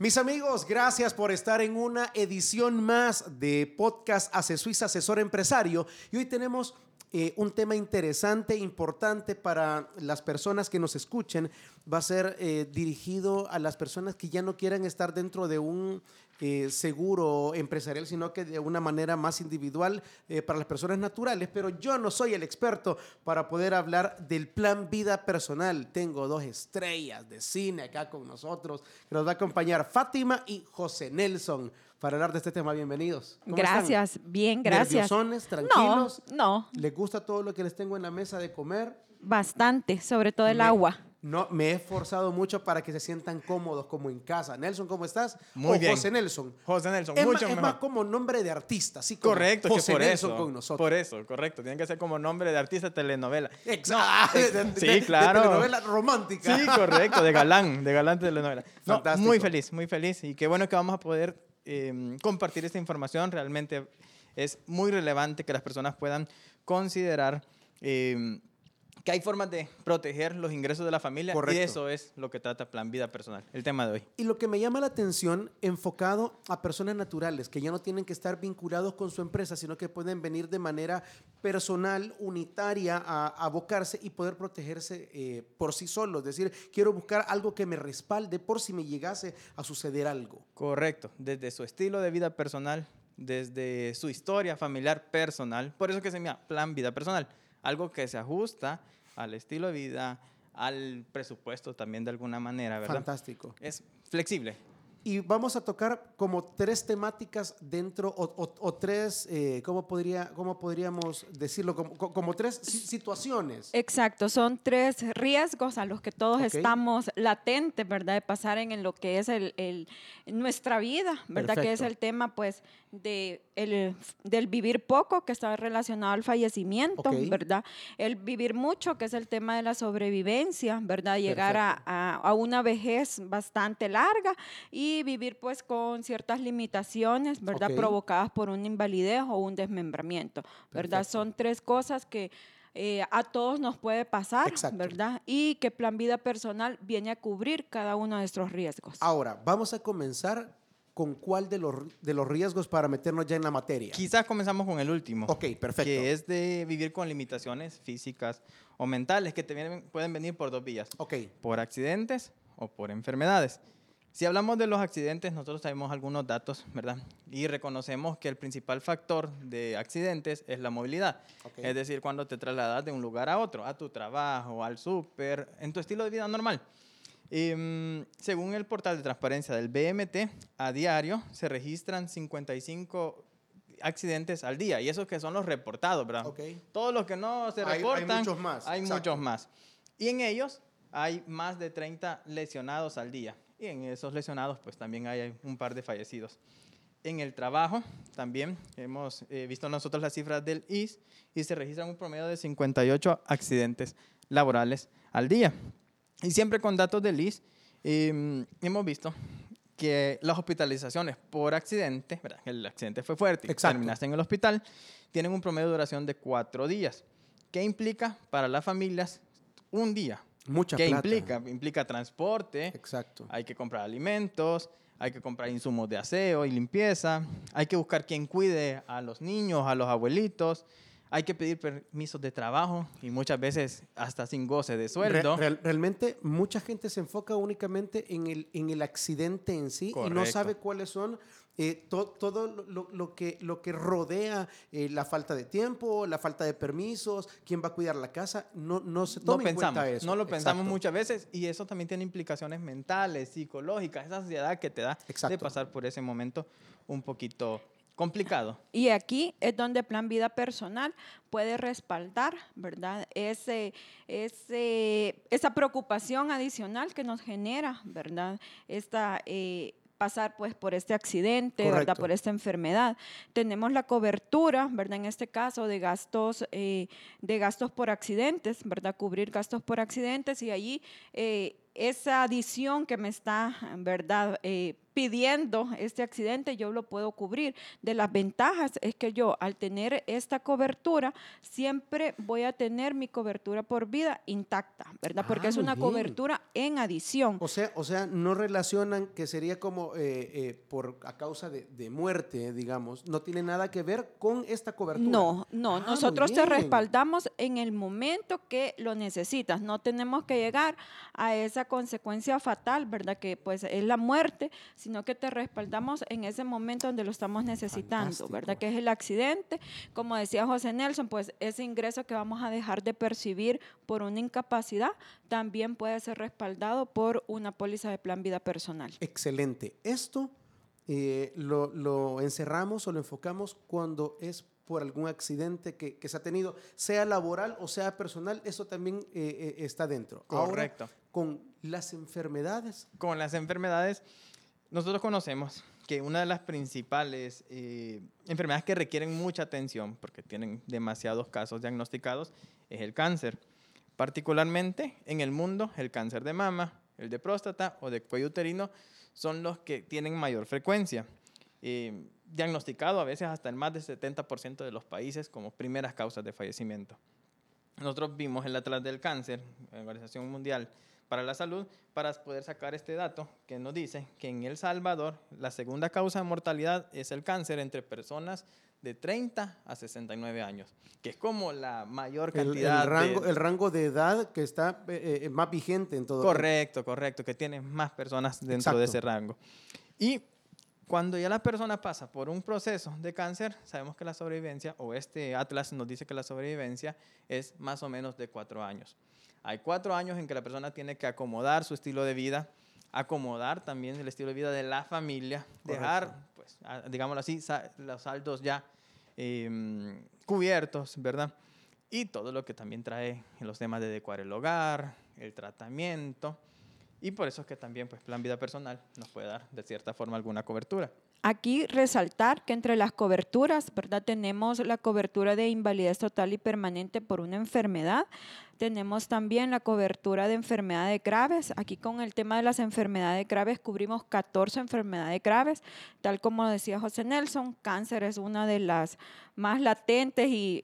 Mis amigos, gracias por estar en una edición más de podcast Suiza Asesor Empresario. Y hoy tenemos eh, un tema interesante, importante para las personas que nos escuchen. Va a ser eh, dirigido a las personas que ya no quieran estar dentro de un eh, seguro empresarial, sino que de una manera más individual para las personas naturales. Pero yo no soy el experto para poder hablar del plan vida personal. Tengo dos estrellas de cine acá con nosotros que nos va a acompañar Fátima y José Nelson para hablar de este tema. Bienvenidos. Gracias, bien, gracias. ¿Nerviosones, tranquilos? No, no. ¿Les gusta todo lo que les tengo en la mesa de comer? Bastante, sobre todo el agua. No, me he esforzado mucho para que se sientan cómodos como en casa. Nelson, ¿cómo estás? Muy bien. José Nelson. José Nelson, es mucho más, mejor. Es más como nombre de artista, sí. Correcto, José que por Nelson eso. con nosotros. Por eso, correcto. Tiene que ser como nombre de artista de telenovela. Exacto. sí, claro. De telenovela romántica. Sí, correcto, de galán, de galán de telenovela. No, Fantástico. muy feliz, muy feliz. Y qué bueno que vamos a poder eh, compartir esta información. Realmente es muy relevante que las personas puedan considerar. eh, que hay formas de proteger los ingresos de la familia Correcto. y eso es lo que trata Plan Vida Personal, el tema de hoy. Y lo que me llama la atención, enfocado a personas naturales, que ya no tienen que estar vinculados con su empresa, sino que pueden venir de manera personal, unitaria, a, a abocarse y poder protegerse eh, por sí solos. Es decir, quiero buscar algo que me respalde por si me llegase a suceder algo. Correcto, desde su estilo de vida personal, desde su historia familiar personal, por eso que se llama Plan Vida Personal, algo que se ajusta al estilo de vida, al presupuesto también de alguna manera, ¿verdad? Fantástico. Es flexible. Y vamos a tocar como tres temáticas dentro, o, o- o tres, eh, ¿cómo, podría, ¿cómo podríamos decirlo? Como, co- como tres si- situaciones. Exacto, son tres riesgos a los que todos Ok. estamos latentes, ¿verdad? De pasar en, en lo que es el, el- nuestra vida, ¿verdad? Que es Perfecto. el tema, pues, de el, del vivir poco, que está relacionado al fallecimiento, Ok. ¿verdad? El vivir mucho, que es el tema de la sobrevivencia, ¿verdad? Llegar a, a- a una vejez bastante larga y vivir, pues, con ciertas limitaciones, ¿verdad? Provocadas por una invalidez o un desmembramiento, ¿verdad? Perfecto. Son tres cosas que eh, a todos nos puede pasar, Exacto. ¿verdad? Y que Plan Vida Personal viene a cubrir cada uno de estos riesgos. Ahora, vamos a comenzar con cuál de los, de los riesgos para meternos ya en la materia. Quizás comenzamos con el último. Ok, perfecto. Que es de vivir con limitaciones físicas o mentales que te vienen- pueden venir por dos vías. Ok, por accidentes o por enfermedades. Si hablamos de los accidentes, nosotros tenemos algunos datos, ¿verdad? Y reconocemos que el principal factor de accidentes es la movilidad. Ok. Es decir, cuando te trasladas de un lugar a otro, a tu trabajo, al súper, en tu estilo de vida normal. Y, mm, según el portal de transparencia del BMT, a diario se registran 55 accidentes al día. Y esos que son los reportados, ¿verdad? Ok. Todos los que no se Hay- hay reportan. muchos más, Hay exacto. muchos más. Y en ellos hay más de 30 lesionados al día. Y en esos lesionados, pues también hay un par de fallecidos. En el trabajo, también hemos eh, visto nosotros las cifras del IS y se registran un promedio de 58 accidentes laborales al día. Y siempre con datos del IS, eh, hemos visto que las hospitalizaciones por accidente, ¿verdad? el accidente fue fuerte, Exacto. terminaste en el hospital, tienen un promedio de duración de cuatro días. ¿Qué implica para las familias un día? Mucha ¿Qué plata. implica? Implica transporte, Exacto. hay que comprar alimentos, hay que comprar insumos de aseo y limpieza, hay que buscar quien cuide a los niños, a los abuelitos, hay que pedir permisos de trabajo y muchas veces hasta sin goce de Re- sueldo. real- realmente mucha gente se enfoca únicamente en el, en el accidente en sí y no sabe cuáles son eh, to- todo lo, lo- que, lo que rodea eh, la falta de tiempo, la falta de permisos, quién va a cuidar la casa. No, no se no toma en pensamos, cuenta eso. no lo pensamos Exacto. muchas veces y eso también tiene implicaciones mentales, psicológicas, esa ansiedad que te da de Exacto. pasar por ese momento un poquito complicado. Y aquí es donde Plan Vida Personal puede respaldar, ¿verdad? Ese, ese, esa preocupación adicional que nos genera, ¿verdad? Esta, eh, pasar pues por este accidente, ¿verdad? Por esta enfermedad. Tenemos la cobertura, ¿verdad? En este caso de gastos, eh, de gastos por accidentes, ¿verdad? Cubrir gastos por accidentes y allí eh, esa adición que me está, ¿verdad? Eh, pidiendo este accidente, yo lo puedo cubrir. De las ventajas es que yo al tener esta cobertura, siempre voy a tener mi cobertura por vida intacta, ¿verdad? Porque Ah, es una bien. cobertura en adición. O sea, o sea, no relacionan que sería como eh, eh, por a causa de, de muerte, digamos, no tiene nada que ver con esta cobertura. No, no, Ah, nosotros te respaldamos en el momento que lo necesitas. No tenemos que llegar a esa consecuencia fatal, ¿verdad? Que pues es la muerte, sino que te respaldamos en ese momento donde lo estamos necesitando, ¿verdad? Que es el accidente. Como decía José Nelson, pues ese ingreso que vamos a dejar de percibir por una incapacidad también puede ser respaldado por una póliza de plan vida personal. Excelente. Esto eh, lo, lo encerramos o lo enfocamos cuando es por algún accidente que, que se ha tenido, sea laboral o sea personal, eso también eh, eh, está dentro. Ahora, Correcto. con las enfermedades, Con las enfermedades, nosotros conocemos que una de las principales eh, enfermedades que requieren mucha atención, porque tienen demasiados casos diagnosticados, es el cáncer. Particularmente en el mundo, el cáncer de mama, el de próstata o de cuello uterino son los que tienen mayor frecuencia. Eh, diagnosticado a veces hasta en más del 70% de los países como primeras causas de fallecimiento. Nosotros vimos el Atlas del Cáncer, la Organización Mundial para la Salud, para poder sacar este dato que nos dice que en El Salvador la segunda causa de mortalidad es el cáncer entre personas de 30 a 69 años, que es como la mayor el, el cantidad rango, de... el rango de edad que está eh, eh, más vigente en todo. Correcto, correcto, que tiene más personas dentro de ese rango. Y cuando ya la persona pasa por un proceso de cáncer, sabemos que la sobrevivencia, o este atlas nos dice que la sobrevivencia es más o menos de cuatro años. Hay cuatro años en que la persona tiene que acomodar su estilo de vida, acomodar también el estilo de vida de la familia, dejar, pues, digámoslo así, los saldos ya em, cubiertos, ¿verdad? Y todo lo que también trae en los temas de adecuar el hogar, el tratamiento. Y por eso es que también, pues, Plan Vida Personal nos puede dar, de cierta forma, alguna cobertura. Aquí resaltar que entre las coberturas, ¿verdad? Tenemos la cobertura de invalidez total y permanente por una enfermedad. Tenemos también la cobertura de enfermedades graves. Aquí con el tema de las enfermedades graves cubrimos 14 enfermedades graves. Tal como decía José Nelson, cáncer es una de las más latentes y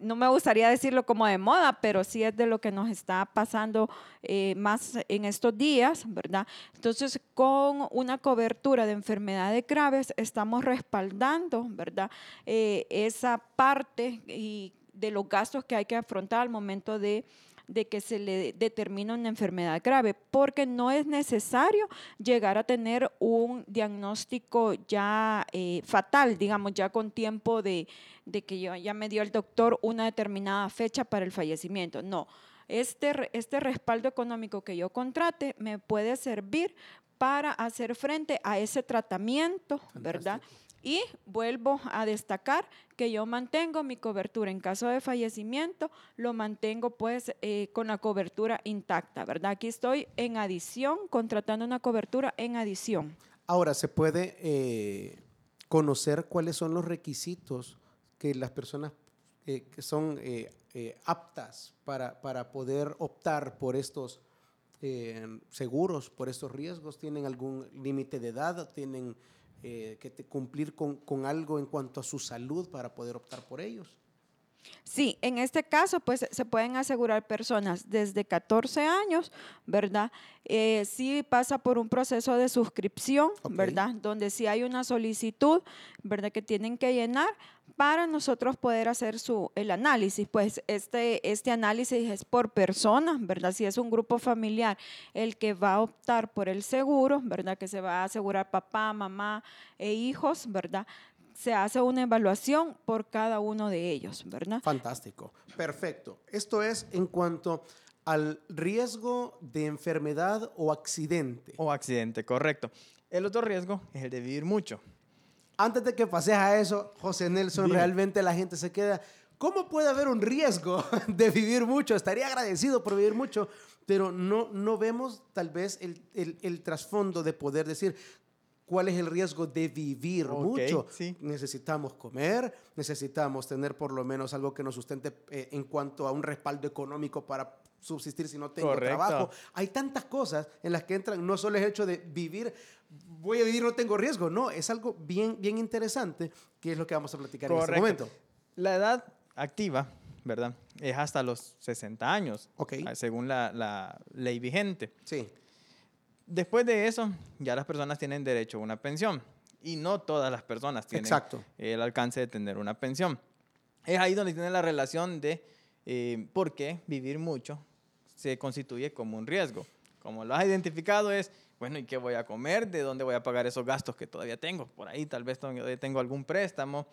no me gustaría decirlo como de moda, pero sí es de lo que nos está pasando eh, más en estos días, ¿verdad? Entonces, con una cobertura de enfermedades graves, estamos respaldando, ¿verdad? Eh, esa parte y de los gastos que hay que afrontar al momento de de que se le determine una enfermedad grave, porque no es necesario llegar a tener un diagnóstico ya eh, fatal, digamos, ya con tiempo de, de que yo- ya me dio el doctor una determinada fecha para el fallecimiento. No, este, este respaldo económico que yo contrate me puede servir para hacer frente a ese tratamiento, ¿verdad? Y vuelvo a destacar que yo mantengo mi cobertura en caso de fallecimiento, lo mantengo pues eh, con la cobertura intacta, ¿verdad? Aquí estoy en adición, contratando una cobertura en adición. Ahora, ¿se puede eh, conocer cuáles son los requisitos que las personas eh, que son aptas para, para poder optar por estos seguros, por estos riesgos? ¿Tienen algún límite de edad? ¿Tienen eh, que te- cumplir con, con algo en cuanto a su salud para poder optar por ellos? Sí, en este caso, pues se pueden asegurar personas desde 14 años, ¿verdad? Eh, sí pasa por un proceso de suscripción. ¿verdad? Donde sí hay una solicitud, ¿verdad? Que tienen que llenar para nosotros poder hacer su, el análisis. Pues este, este análisis es por persona, ¿verdad? Si es un grupo familiar el que va a optar por el seguro, ¿verdad? Que se va a asegurar papá, mamá e hijos, ¿verdad? Se hace una evaluación por cada uno de ellos, ¿verdad? Fantástico, perfecto. Esto es en cuanto al riesgo de enfermedad o accidente. O accidente, correcto. El otro riesgo es el de vivir mucho. Antes de que pases a eso, José Nelson, Dime. realmente la gente se queda. ¿Cómo puede haber un riesgo de vivir mucho? Estaría agradecido por vivir mucho, pero no, no vemos tal vez el, el- el trasfondo de poder decir cuál es el riesgo de vivir Ok, mucho. sí. Necesitamos comer, necesitamos tener por lo menos algo que nos sustente eh, en cuanto a un respaldo económico para subsistir si no tengo Correcto. trabajo. Hay tantas cosas en las que entran, no solo el hecho de vivir, voy a vivir, no tengo riesgo, no, es algo bien, bien interesante que es lo que vamos a platicar en este Correcto. momento. La edad activa, ¿verdad? Es hasta los 60 años, Ok. ah, según la, la ley vigente. Sí, Después de eso, ya las personas tienen derecho a una pensión. Y no todas las personas tienen Exacto. el alcance de tener una pensión. Es ahí donde tiene la relación de eh, por qué vivir mucho se constituye como un riesgo. Como lo has identificado es, bueno, ¿y qué voy a comer? ¿De dónde voy a pagar esos gastos que todavía tengo? Por ahí tal vez tengo tengo algún préstamo,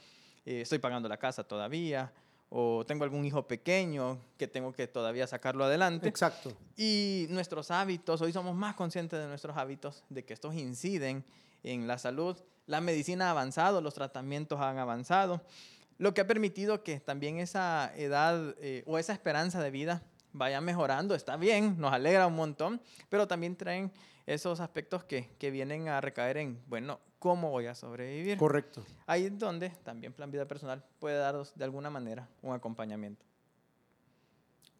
eh, estoy pagando la casa todavía, o tengo algún hijo pequeño que tengo que todavía sacarlo adelante. exacto. Y nuestros hábitos, hoy somos más conscientes de nuestros hábitos, de que estos inciden en la salud. La medicina ha avanzado, los tratamientos han avanzado, lo que ha permitido que también esa edad eh, o esa esperanza de vida vaya mejorando. Está bien, nos alegra un montón, pero también traen esos aspectos que, que vienen a recaer en, bueno, ¿cómo voy a sobrevivir? Correcto. Ahí es donde también Plan Vida Personal puede daros de alguna manera un acompañamiento.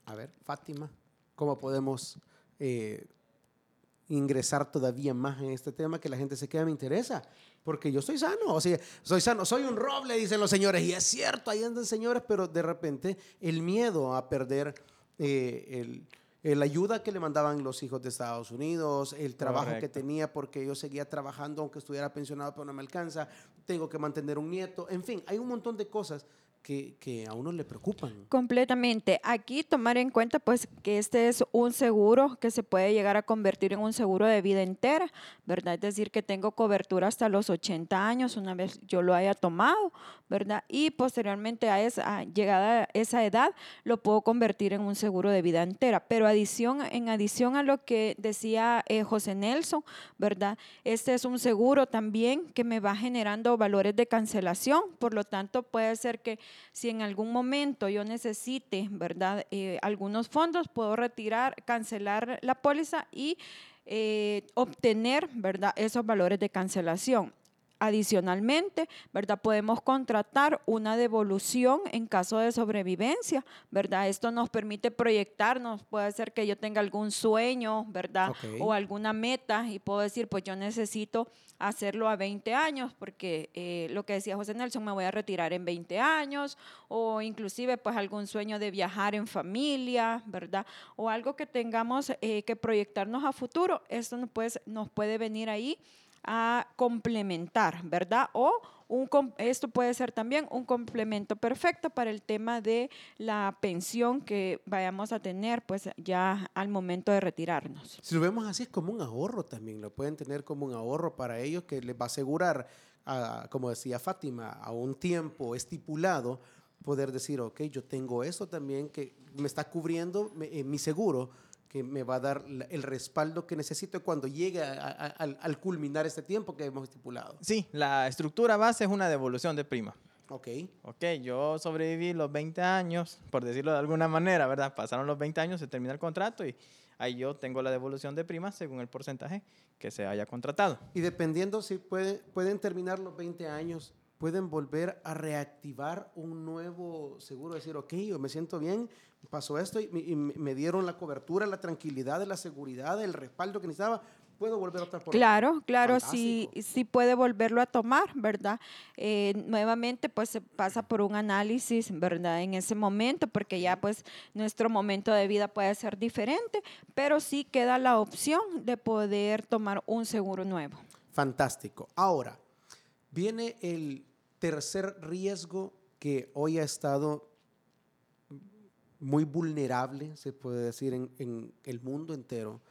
A ver, Fátima, ¿cómo podemos eh, ingresar todavía más en este tema que la gente se queda? Me interesa, porque yo soy sano, o sea, soy sano, soy un roble, dicen los señores, y es cierto, ahí andan señores, pero de repente el miedo a perder eh, el, el ayuda que le mandaban los hijos de Estados Unidos, el trabajo que tenía porque yo seguía trabajando aunque estuviera pensionado, pero no me alcanza, tengo que mantener un nieto, en fin, hay un montón de cosas que, a uno le preocupan. Completamente. Aquí tomar en cuenta pues que este es un seguro que se puede llegar a convertir en un seguro de vida entera, ¿verdad? Es decir, que tengo cobertura hasta los 80 años una vez yo lo haya tomado, ¿verdad? Y posteriormente a esa llegada esa edad lo puedo convertir en un seguro de vida entera. Pero adición, en adición a lo que decía eh, José Nelson, ¿verdad? Este es un seguro también que me va generando valores de cancelación, por lo tanto puede ser que si en algún momento yo necesite, ¿verdad? Eh, algunos fondos, puedo retirar, cancelar la póliza y eh, obtener, ¿verdad? Esos valores de cancelación. Adicionalmente, ¿verdad? Podemos contratar una devolución en caso de sobrevivencia, ¿verdad? Esto nos permite proyectarnos, puede ser que yo tenga algún sueño, ¿verdad? O alguna meta y puedo decir, pues yo necesito hacerlo a 20 años, porque eh, lo que decía José Nelson, me voy a retirar en 20 años, o inclusive pues algún sueño de viajar en familia, ¿verdad? O algo que tengamos eh, que proyectarnos a futuro, esto puede, nos puede venir ahí a complementar, ¿verdad? O esto puede ser también un complemento perfecto para el tema de la pensión que vayamos a tener pues ya al momento de retirarnos. Si lo vemos así, es como un ahorro también. Lo pueden tener como un ahorro para ellos que les va a asegurar, como decía Fátima, a un tiempo estipulado, poder decir, ok, yo tengo esto también que me está cubriendo eh, mi seguro, que me va a dar el respaldo que necesito cuando llegue a- a- al, al culminar este tiempo que hemos estipulado. Sí, la estructura base es una devolución de prima. Ok, Ok, yo sobreviví los 20 años, por decirlo de alguna manera, ¿verdad? Pasaron los 20 años, se termina el contrato y ahí yo tengo la devolución de prima según el porcentaje que se haya contratado. y dependiendo si puede- pueden terminar los 20 años, pueden volver a reactivar un nuevo seguro, decir, ok, yo me siento bien, pasó esto y, me- y me me dieron la cobertura, la tranquilidad, la seguridad, el respaldo que necesitaba, puedo volver a optar por Claro, claro, sí, sí puede volverlo a tomar, ¿verdad? Eh, nuevamente, pues se pasa por un análisis, ¿verdad? En ese momento, porque ya pues nuestro momento de vida puede ser diferente, pero sí queda la opción de poder tomar un seguro nuevo. Fantástico. Ahora, viene el tercer riesgo que hoy ha estado muy vulnerable, se puede decir, en, en el mundo entero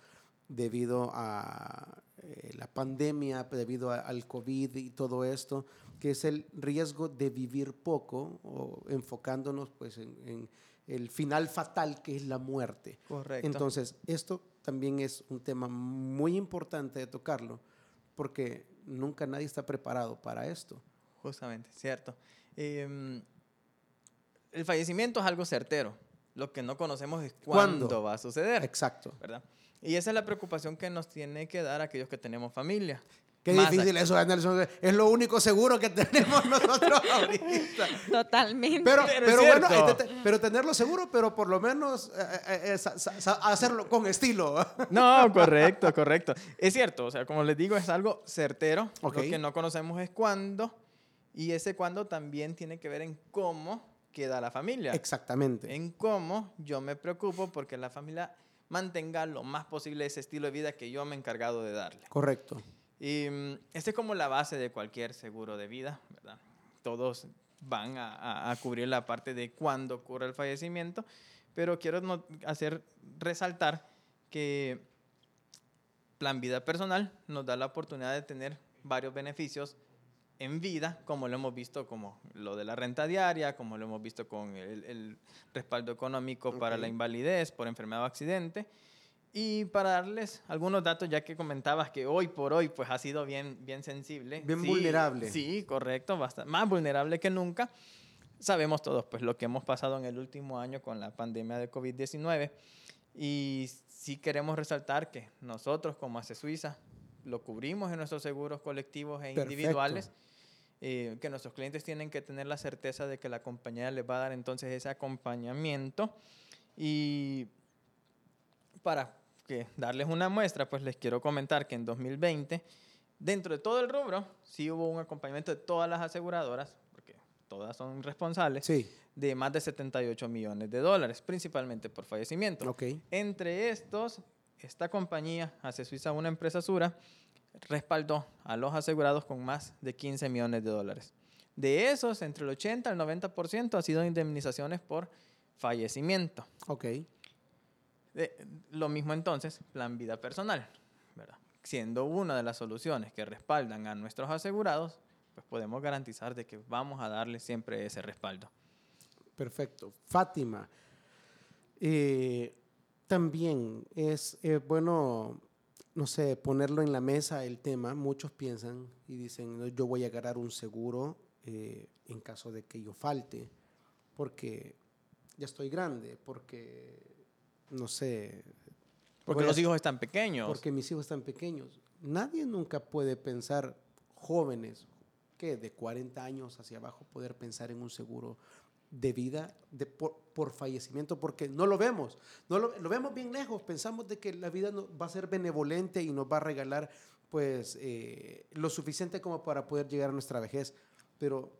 debido a eh, la pandemia, debido a- al COVID y todo esto, que es el riesgo de vivir poco o enfocándonos pues en, en el final fatal que es la muerte. Correcto. Entonces, esto también es un tema muy importante de tocarlo, porque nunca nadie está preparado para esto. Justamente, cierto. Em, el fallecimiento es algo certero. Lo que no conocemos es ¿Cuándo? cuándo va a suceder. Exacto. ¿verdad? Y esa es la preocupación que nos tiene que dar aquellos que tenemos familia. Qué Más difícil eso, Nelson. Es lo único seguro que tenemos nosotros ahorita. Totalmente. Pero, Pero bueno, cierto. eh, te- te- pero tenerlo seguro, pero por lo menos eh, eh, eh, sa- sa- sa- hacerlo con estilo. No, correcto, correcto. Es cierto, o sea, como les digo, es algo certero. Lo que no conocemos es cuándo. Y ese cuándo también tiene que ver en cómo queda la familia. Exactamente. En cómo yo me preocupo porque la familia mantenga lo más posible ese estilo de vida que yo me he encargado de darle. Correcto. Y mm, esta es como la base de cualquier seguro de vida, ¿verdad? Todos van a, a- a cubrir la parte de cuándo ocurre el fallecimiento, pero quiero no- hacer resaltar que Plan Vida Personal nos da la oportunidad de tener varios beneficios en vida, como lo hemos visto como lo de la renta diaria, como lo hemos visto con el, el respaldo económico para la invalidez por enfermedad o accidente. Y para darles algunos datos, ya que comentabas que hoy por hoy pues ha sido bien, bien sensible. Bien Sí, vulnerable. Sí, correcto, bastante, más vulnerable que nunca. Sabemos todos pues lo que hemos pasado en el último año con la pandemia de COVID-19 y sí queremos resaltar que nosotros como Ace Suiza lo cubrimos en nuestros seguros colectivos e Perfecto. individuales, eh, que nuestros clientes tienen que tener la certeza de que la compañía les va a dar entonces ese acompañamiento y para que darles una muestra, pues les quiero comentar que en 2020, dentro de todo el rubro, sí hubo un acompañamiento de todas las aseguradoras, porque todas son responsables, Sí. de más de 78 millones de dólares, principalmente por fallecimiento. Ok. Entre estos, esta compañía, Hace Suiza, una empresa Sura, respaldó a los asegurados con más de 15 millones de dólares. De esos, entre el 80 al 90% ha sido indemnizaciones por fallecimiento. Ok. Lo mismo entonces, plan vida personal, ¿verdad? Siendo una de las soluciones que respaldan a nuestros asegurados, pues podemos garantizar de que vamos a darle siempre ese respaldo. Perfecto. Fátima, eh, también es eh, bueno, no sé, ponerlo en la mesa el tema. Muchos piensan y dicen, "No, yo voy a agarrar un seguro eh, en caso de que yo falte, porque ya estoy grande, porque, no sé, Porque a los hijos están pequeños. porque mis hijos están pequeños. Nadie nunca puede pensar, jóvenes, que de 40 años hacia abajo, poder pensar en un seguro de vida de, por, por fallecimiento, porque no lo vemos. No lo, lo vemos bien lejos. Pensamos de que la vida no- va a ser benevolente y nos va a regalar pues eh, lo suficiente como para poder llegar a nuestra vejez. Pero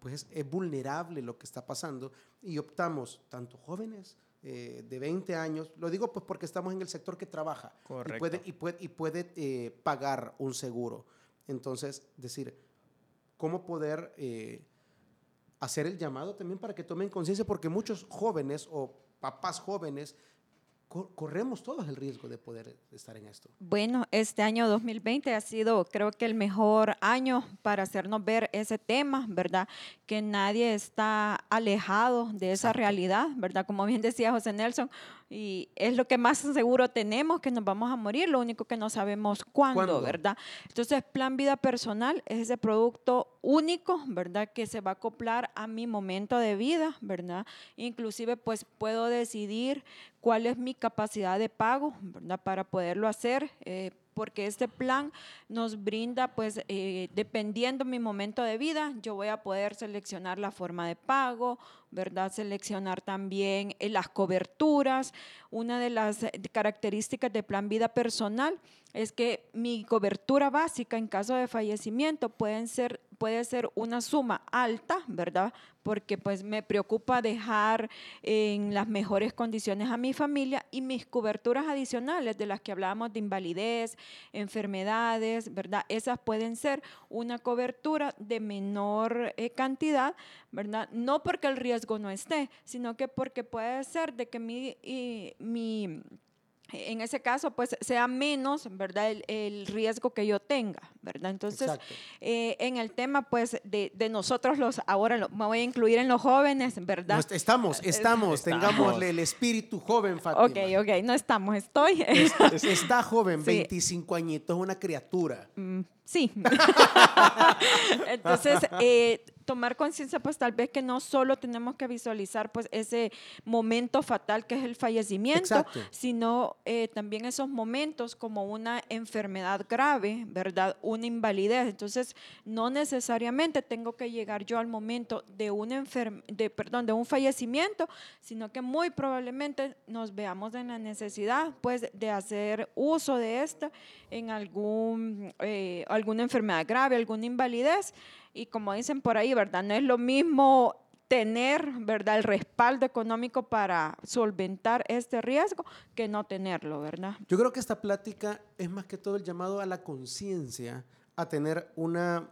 pues es vulnerable lo que está pasando y optamos, tanto jóvenes eh, de 20 años, lo digo pues porque estamos en el sector que trabaja y Correcto. puede, y puede, y puede eh, pagar un seguro. Entonces, decir, ¿cómo poder eh, hacer el llamado también para que tomen conciencia? Porque muchos jóvenes o papás jóvenes co- corremos todos el riesgo de poder estar en esto. Bueno, este año 2020 ha sido, creo que el mejor año para hacernos ver ese tema, ¿verdad? Que nadie está alejado de esa Exacto. realidad, ¿verdad? Como bien decía José Nelson, y es lo que más seguro tenemos, que nos vamos a morir, lo único que no sabemos cuándo, ¿Cuándo? ¿verdad? Entonces, Plan Vida Personal es ese producto único, ¿verdad? Que se va a acoplar a mi momento de vida, ¿verdad? Inclusive, pues puedo decidir cuál es mi capacidad de pago, ¿verdad? Para poderlo hacer. eh, porque este plan nos brinda, pues, eh, dependiendo mi momento de vida, yo voy a poder seleccionar la forma de pago, ¿verdad? Seleccionar también eh, las coberturas. Una de las eh, características de plan vida personal es que mi cobertura básica en caso de fallecimiento pueden ser, puede ser una suma alta, ¿verdad? Porque pues me preocupa dejar en las mejores condiciones a mi familia y mis coberturas adicionales de las que hablábamos de invalidez, enfermedades, ¿verdad? Esas pueden ser una cobertura de menor eh, cantidad, ¿verdad? No porque el riesgo no esté, sino que porque puede ser de que mi, y mi en ese caso, pues sea menos, ¿verdad? El, el riesgo que yo tenga, ¿verdad? Entonces, eh, en el tema, pues, de, de nosotros los, ahora lo- me voy a incluir en los jóvenes, ¿verdad? No, estamos, estamos, tengámosle el espíritu joven, Fátima. ok, ok, no estamos, estoy. Está joven, Sí. 25 añitos, una criatura. Mm, Sí. Entonces, eh, tomar conciencia, pues tal vez que no solo tenemos que visualizar pues ese momento fatal que es el fallecimiento, Exacto. sino eh, también esos momentos como una enfermedad grave, ¿verdad? Una invalidez. Entonces, no necesariamente tengo que llegar yo al momento de un de perdón, de un fallecimiento, sino que muy probablemente nos veamos en la necesidad pues de hacer uso de esta en algún eh, alguna enfermedad grave, alguna invalidez y como dicen por ahí, ¿verdad? No es lo mismo tener, ¿verdad? El respaldo económico para solventar este riesgo que no tenerlo, ¿verdad? Yo creo que esta plática es más que todo el llamado a la conciencia, a tener una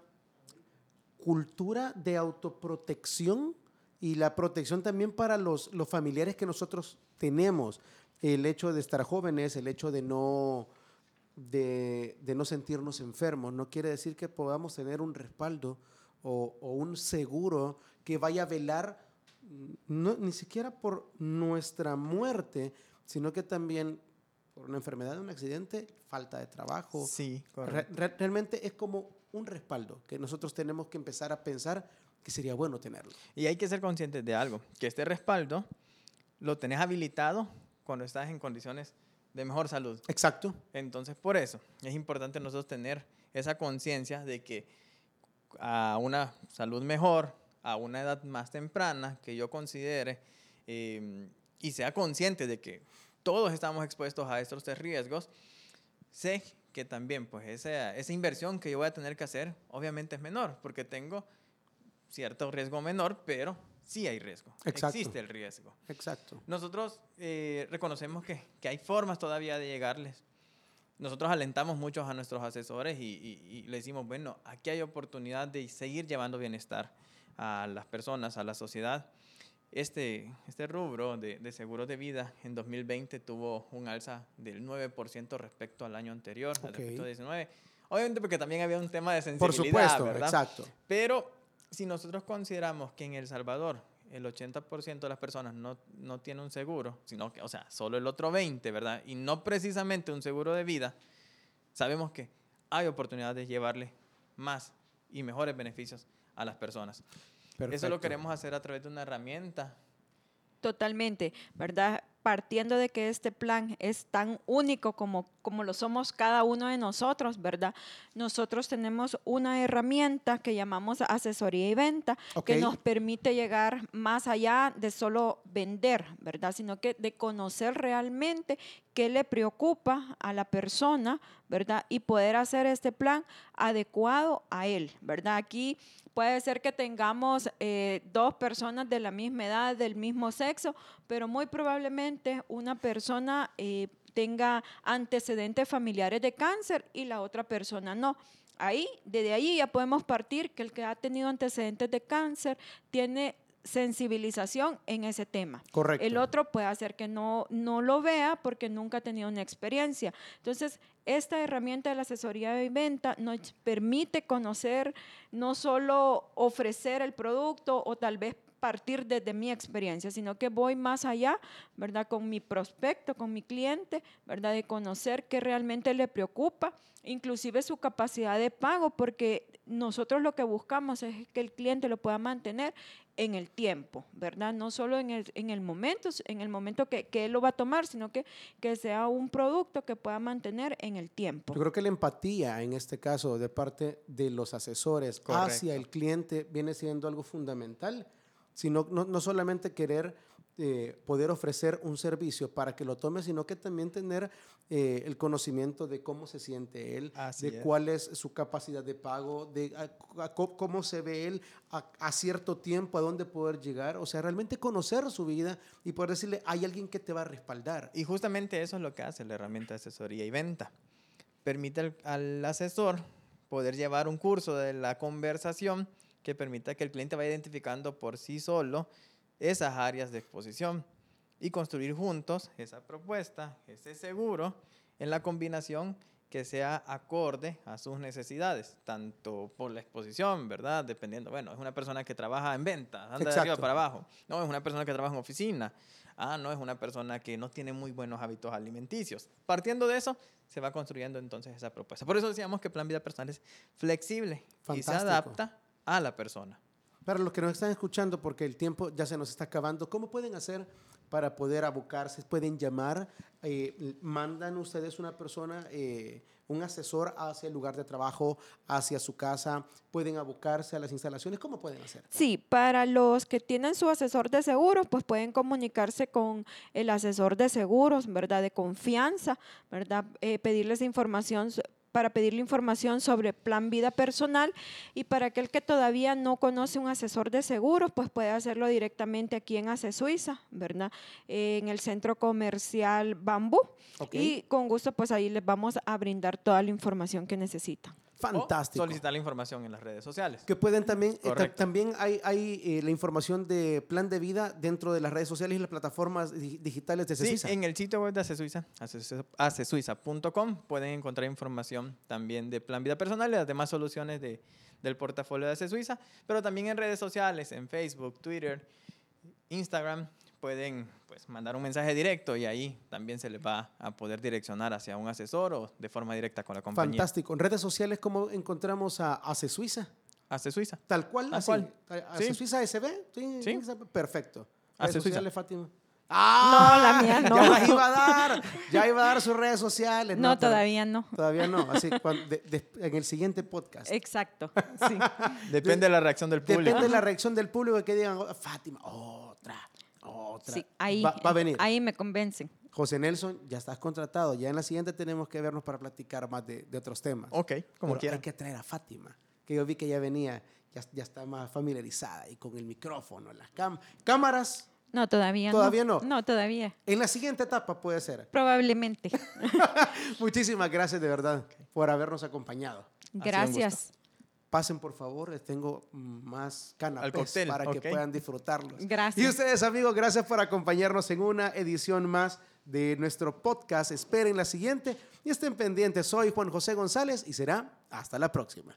cultura de autoprotección y la protección también para los, los familiares que nosotros tenemos. El hecho de estar jóvenes, el hecho de no, de, de no sentirnos enfermos, no quiere decir que podamos tener un respaldo o, o un seguro que vaya a velar mm, no, ni siquiera por nuestra muerte, sino que también por una enfermedad, un accidente, falta de trabajo. Sí, Re- correcto. re- realmente es como un respaldo que nosotros tenemos que empezar a pensar que sería bueno tenerlo. Y hay que ser conscientes de algo, que este respaldo lo tenés habilitado cuando estás en condiciones de mejor salud. Exacto. Entonces, por eso es importante nosotros tener esa conciencia de que a una salud mejor, a una edad más temprana, que yo considere eh, y sea consciente de que todos estamos expuestos a estos tres riesgos, sé que también pues esa, esa inversión que yo voy a tener que hacer obviamente es menor, porque tengo cierto riesgo menor, pero sí hay riesgo. Exacto. Existe el riesgo. Exacto. Nosotros eh, reconocemos que, que hay formas todavía de llegarles. Nosotros alentamos mucho a nuestros asesores y, y, y le decimos, bueno, aquí hay oportunidad de seguir llevando bienestar a las personas, a la sociedad. Este, este rubro de, de seguros de vida en 2020 tuvo un alza del 9% respecto al año anterior, al Ok. respecto de 19. Obviamente porque también había un tema de Por sensibilidad, supuesto, ¿verdad? exacto. Pero si nosotros consideramos que en El Salvador el 80% de las personas no, no tiene un seguro, sino que, o sea, solo el otro 20%, ¿verdad? Y no precisamente un seguro de vida, sabemos que hay oportunidad de llevarle más y mejores beneficios a las personas. Eso lo Perfecto. queremos hacer a través de una herramienta. Totalmente, ¿verdad? Partiendo de que este plan es tan único como, como lo somos cada uno de nosotros, ¿verdad? Nosotros tenemos una herramienta que llamamos asesoría y venta, que nos permite llegar más allá de solo vender, ¿verdad? Sino que de conocer realmente qué le preocupa a la persona, ¿verdad? Y poder hacer este plan adecuado a él, ¿verdad? Aquí puede ser que tengamos eh, dos personas de la misma edad, del mismo sexo, pero muy probablemente una persona eh, tenga antecedentes familiares de cáncer y la otra persona no. Ahí, desde ahí ya podemos partir que el que ha tenido antecedentes de cáncer tiene sensibilización en ese tema. Correcto. El otro puede hacer que no, no lo vea porque nunca ha tenido una experiencia. Entonces, esta herramienta de la asesoría y venta nos permite conocer, no solo ofrecer el producto o tal vez partir desde mi experiencia, sino que voy más allá, ¿verdad? Con mi prospecto, con mi cliente, ¿verdad? De conocer qué realmente le preocupa, inclusive su capacidad de pago, porque nosotros lo que buscamos es que el cliente lo pueda mantener en el tiempo, ¿verdad? No solo en el, en el momento, en el momento que, que él lo va a tomar, sino que, que sea un producto que pueda mantener en el tiempo. Yo creo que la empatía en este caso de parte de los asesores Correcto. hacia el cliente viene siendo algo fundamental, sino no, no solamente querer eh, poder ofrecer un servicio para que lo tome, sino que también tener eh, el conocimiento de cómo se siente él, Así de es. cuál es su capacidad de pago, de a- cómo se ve él a, a cierto tiempo, a dónde poder llegar, o sea, realmente conocer su vida y poder decirle, hay alguien que te va a respaldar. Y justamente eso es lo que hace la herramienta de asesoría y venta. Permite al, al asesor poder llevar un curso de la conversación que permita que el cliente vaya identificando por sí solo esas áreas de exposición y construir juntos esa propuesta, ese seguro, en la combinación que sea acorde a sus necesidades, tanto por la exposición, ¿verdad? Dependiendo, bueno, es una persona que trabaja en venta, anda de arriba para abajo. No, es una persona que trabaja en oficina. Ah, no, es una persona que no tiene muy buenos hábitos alimenticios. Partiendo de eso, se va construyendo entonces esa propuesta. Por eso decíamos que plan vida personal es flexible y se Fantástico. adapta a la persona. Para los que nos están escuchando, porque el tiempo ya se nos está acabando, ¿cómo pueden hacer para poder abocarse? ¿Pueden llamar? Eh, ¿Mandan ustedes una persona, eh, un asesor hacia el lugar de trabajo, hacia su casa? ¿Pueden abocarse a las instalaciones? ¿Cómo pueden hacer? Sí, para los que tienen su asesor de seguros, pues pueden comunicarse con el asesor de seguros, ¿verdad? De confianza, ¿verdad? Eh, pedirles información para pedirle información sobre plan vida personal y para aquel que todavía no conoce un asesor de seguros, pues puede hacerlo directamente aquí en Ace Suiza, ¿verdad? Eh, en el centro comercial Bambú. Y con gusto, pues ahí les vamos a brindar toda la información que necesitan. Fantástico. O solicitar la información en las redes sociales. Que pueden también, eh, también hay, hay eh, la información de plan de vida dentro de las redes sociales y las plataformas di- digitales de Sí, Cecisa. en el sitio web de ace- acesuiza.com, pueden encontrar información también de Plan Vida Personal y las demás soluciones de, del portafolio de Acesuiza, pero también en redes sociales, en Facebook, Twitter, Instagram, pueden pues, mandar un mensaje directo y ahí también se les va a poder direccionar hacia un asesor o de forma directa con la compañía. Fantástico. En redes sociales, ¿cómo encontramos a Ace Suiza? Acesuiza. Tal cual, Tal así. cual. ¿Ace Sí. Suiza SB? Sí, Sí. Perfecto. Ace Redes Suiza. sociales, Fátima. ¡Ah! la mía no. Ya las iba a dar. Ya iba a dar sus redes sociales. No, todavía no. Todavía no. Así, cuan- de- de- en el siguiente podcast. Exacto. Sí. Depende de la reacción del público. Depende de la reacción del público que digan, "Oh, Fátima, otra, otra. Sí, ahí, va, va a venir. ahí me convencen. José Nelson, ya estás contratado. Ya en la siguiente tenemos que vernos para platicar más de, de otros temas. Ok, como Pero quieran. Hay que traer a Fátima, que yo vi que ya venía, ya, ya está más familiarizada y con el micrófono, las cam- cámaras. No, todavía, ¿Todavía no? No, todavía. En la siguiente etapa puede ser. Probablemente. Muchísimas gracias de verdad por habernos acompañado. Gracias. Pasen por favor, les tengo más canapés para que puedan disfrutarlos. Gracias. Y ustedes amigos, gracias por acompañarnos en una edición más de nuestro podcast. Esperen la siguiente y estén pendientes. Soy Juan José González y será hasta la próxima.